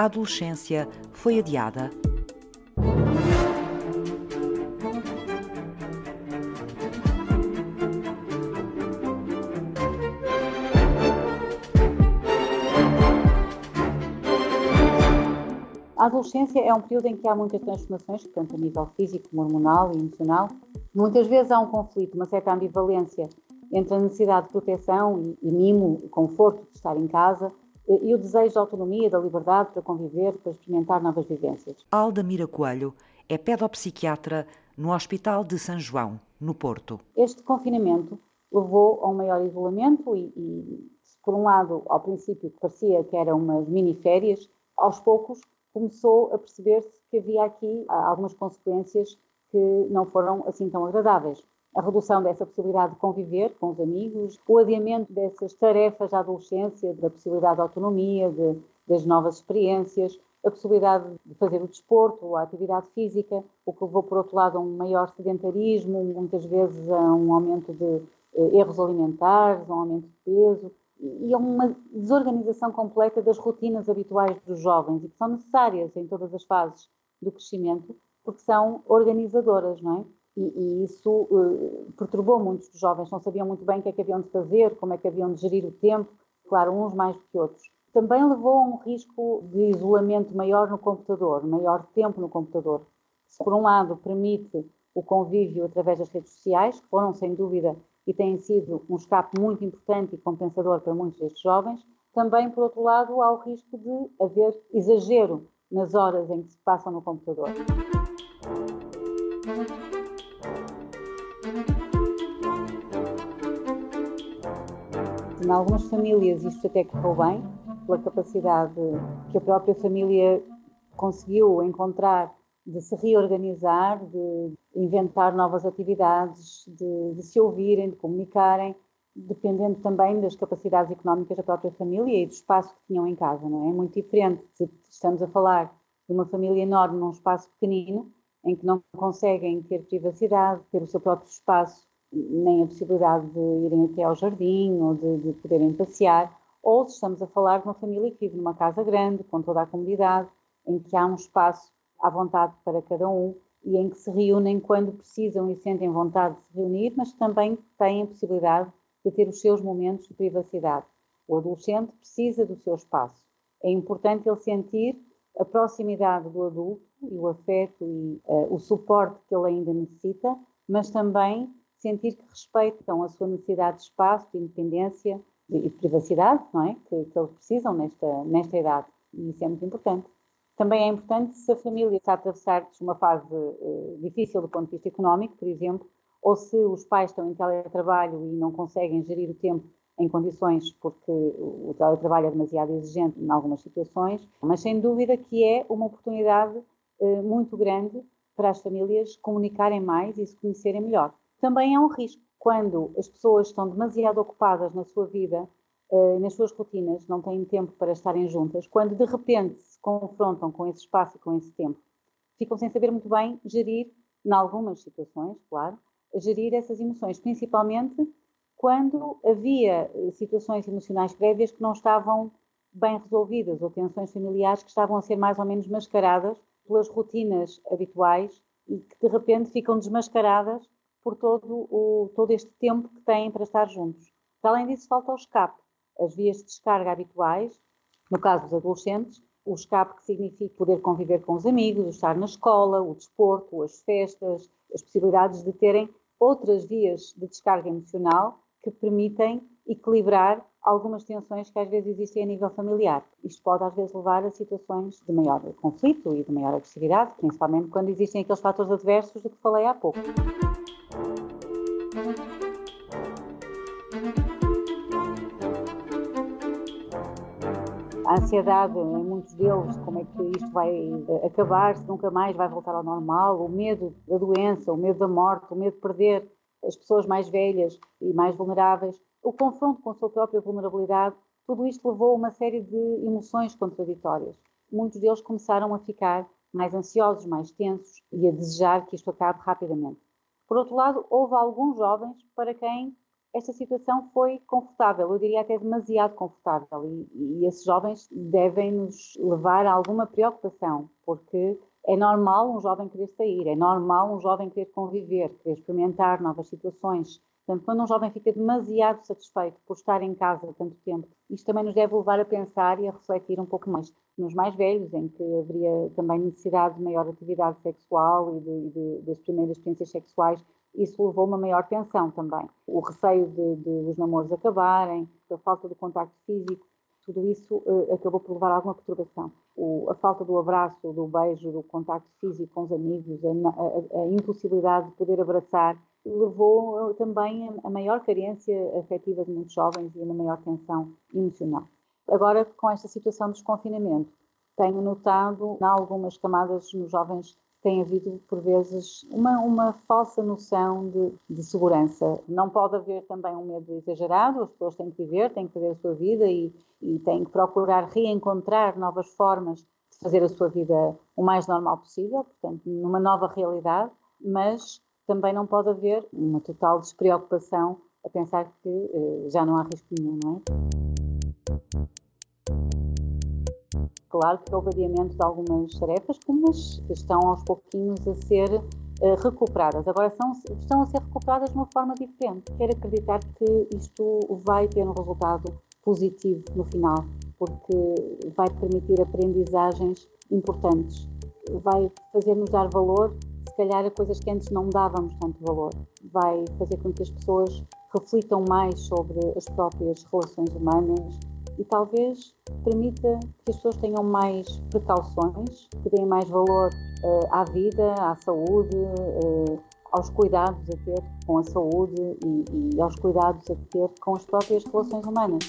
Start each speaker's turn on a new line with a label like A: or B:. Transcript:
A: a adolescência foi adiada.
B: A adolescência é um período em que há muitas transformações, tanto a nível físico, hormonal e emocional. Muitas vezes há um conflito, uma certa ambivalência entre a necessidade de proteção e, e mimo, o conforto de estar em casa e o desejo de autonomia, da liberdade para conviver, para experimentar novas vivências.
A: Alda Mira Coelho é pedopsiquiatra no Hospital de São João, no Porto.
B: Este confinamento levou a um maior isolamento e, e por um lado, ao princípio parecia que eram umas mini-férias, aos poucos começou a perceber-se que havia aqui ah, algumas consequências que não foram assim tão agradáveis. A redução dessa possibilidade de conviver com os amigos, o adiamento dessas tarefas da adolescência, da possibilidade de autonomia, de, das novas experiências, a possibilidade de fazer o desporto, a atividade física, o que levou, por outro lado, a um maior sedentarismo, muitas vezes a um aumento de eh, erros alimentares, a um aumento de peso e a uma desorganização completa das rotinas habituais dos jovens e que são necessárias em todas as fases do crescimento, porque são organizadoras, não é? E, e isso uh, perturbou muitos dos jovens, não sabiam muito bem o que é que haviam de fazer, como é que haviam de gerir o tempo, claro, uns mais do que outros. Também levou a um risco de isolamento maior no computador, maior tempo no computador. Se por um lado permite o convívio através das redes sociais, que foram sem dúvida e têm sido um escape muito importante e compensador para muitos destes jovens, também, por outro lado, há o risco de haver exagero nas horas em que se passam no computador. Em algumas famílias isto até correu bem, pela capacidade que a própria família conseguiu encontrar de se reorganizar, de inventar novas atividades, de, de, se ouvirem, de comunicarem, dependendo também das capacidades económicas da própria família e do espaço que tinham em casa, não é? É muito diferente se estamos a falar de uma família enorme num espaço pequenino, em que não conseguem ter privacidade, ter o seu próprio espaço, nem a possibilidade de irem até ao jardim ou de, de poderem passear, ou se estamos a falar de uma família que vive numa casa grande, com toda a comunidade, em que há um espaço à vontade para cada um e em que se reúnem quando precisam e sentem vontade de se reunir, mas também têm a possibilidade de ter os seus momentos de privacidade. O adolescente precisa do seu espaço. É importante ele sentir a proximidade do adulto e o afeto e uh, o suporte que ele ainda necessita, mas também sentir que respeitam a sua necessidade de espaço, de independência e de privacidade, não é? Que, que eles precisam nesta, nesta idade. E isso é muito importante. Também é importante se a família está a atravessar uma fase uh, difícil do ponto de vista económico, por exemplo, ou se os pais estão em teletrabalho e não conseguem gerir o tempo em condições porque o teletrabalho é demasiado exigente em algumas situações, mas sem dúvida que é uma oportunidade uh, muito grande para as famílias comunicarem mais e se conhecerem melhor. Também é um risco quando as pessoas estão demasiado ocupadas na sua vida, uh, nas suas rotinas, não têm tempo para estarem juntas, quando de repente confrontam com esse espaço e com esse tempo, ficam sem saber muito bem gerir, em algumas situações, claro, gerir essas emoções, principalmente quando havia eh, situações emocionais prévias que não estavam bem resolvidas ou tensões familiares que estavam a ser mais ou menos mascaradas pelas rotinas habituais e que de repente ficam desmascaradas por todo, o, todo este tempo que têm para estar juntos. Para além disso, falta o escape. As vias de descarga habituais, no caso dos adolescentes, o escape que significa poder conviver com os amigos, estar na escola, o desporto, as festas, as possibilidades de terem outras vias de descarga emocional que permitem equilibrar algumas tensões que às vezes existem a nível familiar. Isto pode às vezes levar a situações de maior conflito e de maior agressividade, principalmente quando existem aqueles fatores adversos de que falei há pouco. A ansiedade em muitos deles, como é que isto vai acabar, se nunca mais vai voltar ao normal, o medo da doença, o medo da morte, o medo de perder as pessoas mais velhas e mais vulneráveis, o confronto com a sua própria vulnerabilidade, tudo isto levou a uma série de emoções contraditórias. Muitos deles começaram a ficar mais ansiosos, mais tensos e a desejar que isto acabe rapidamente. Por outro lado, houve alguns jovens para quem esta situação foi confortável, eu diria até demasiado confortável, e, e esses jovens devem nos levar a alguma preocupação, porque é normal um jovem querer sair, é normal um jovem querer conviver, querer experimentar novas situações. Portanto, quando um jovem fica demasiado satisfeito por estar em casa tanto tempo, isto também nos deve levar a pensar e a refletir um pouco mais nos mais velhos, em que haveria também necessidade de maior atividade sexual e de, de, das primeiras experiências sexuais. Isso levou a uma maior tensão também. O receio de, de os namoros acabarem, a falta de contacto físico, tudo isso uh, acabou por levar a alguma perturbação. O, a falta do abraço, do beijo, do contacto físico com os amigos, a, a, a impossibilidade de poder abraçar, levou uh, também a, a maior carência afetiva de muitos jovens e a uma maior tensão emocional. Agora, com esta situação de desconfinamento, tenho notado, em algumas camadas nos jovens, tem havido, por vezes, uma, uma falsa noção de, de, segurança. Não pode haver também um medo exagerado, as pessoas têm que viver, têm que fazer a sua vida e, e têm que procurar reencontrar novas formas de fazer a sua vida o mais normal possível, portanto, numa nova realidade, mas também não pode haver uma total despreocupação a pensar que eh, já não há risco nenhum, não é? Claro que houve adiamento de algumas tarefas, mas estão aos pouquinhos a ser uh, recuperadas. Agora são, estão a ser recuperadas de uma forma diferente. Quero acreditar que isto vai ter um resultado positivo no final, porque vai permitir aprendizagens importantes, vai fazer-nos dar valor, se calhar, a coisas que antes não dávamos tanto valor, vai fazer com que as pessoas reflitam mais sobre as próprias relações humanas, e talvez permita que as pessoas tenham mais precauções, que deem mais valor uh, à vida, à saúde, uh, aos cuidados a ter com a saúde e, e aos cuidados a ter com as próprias relações humanas.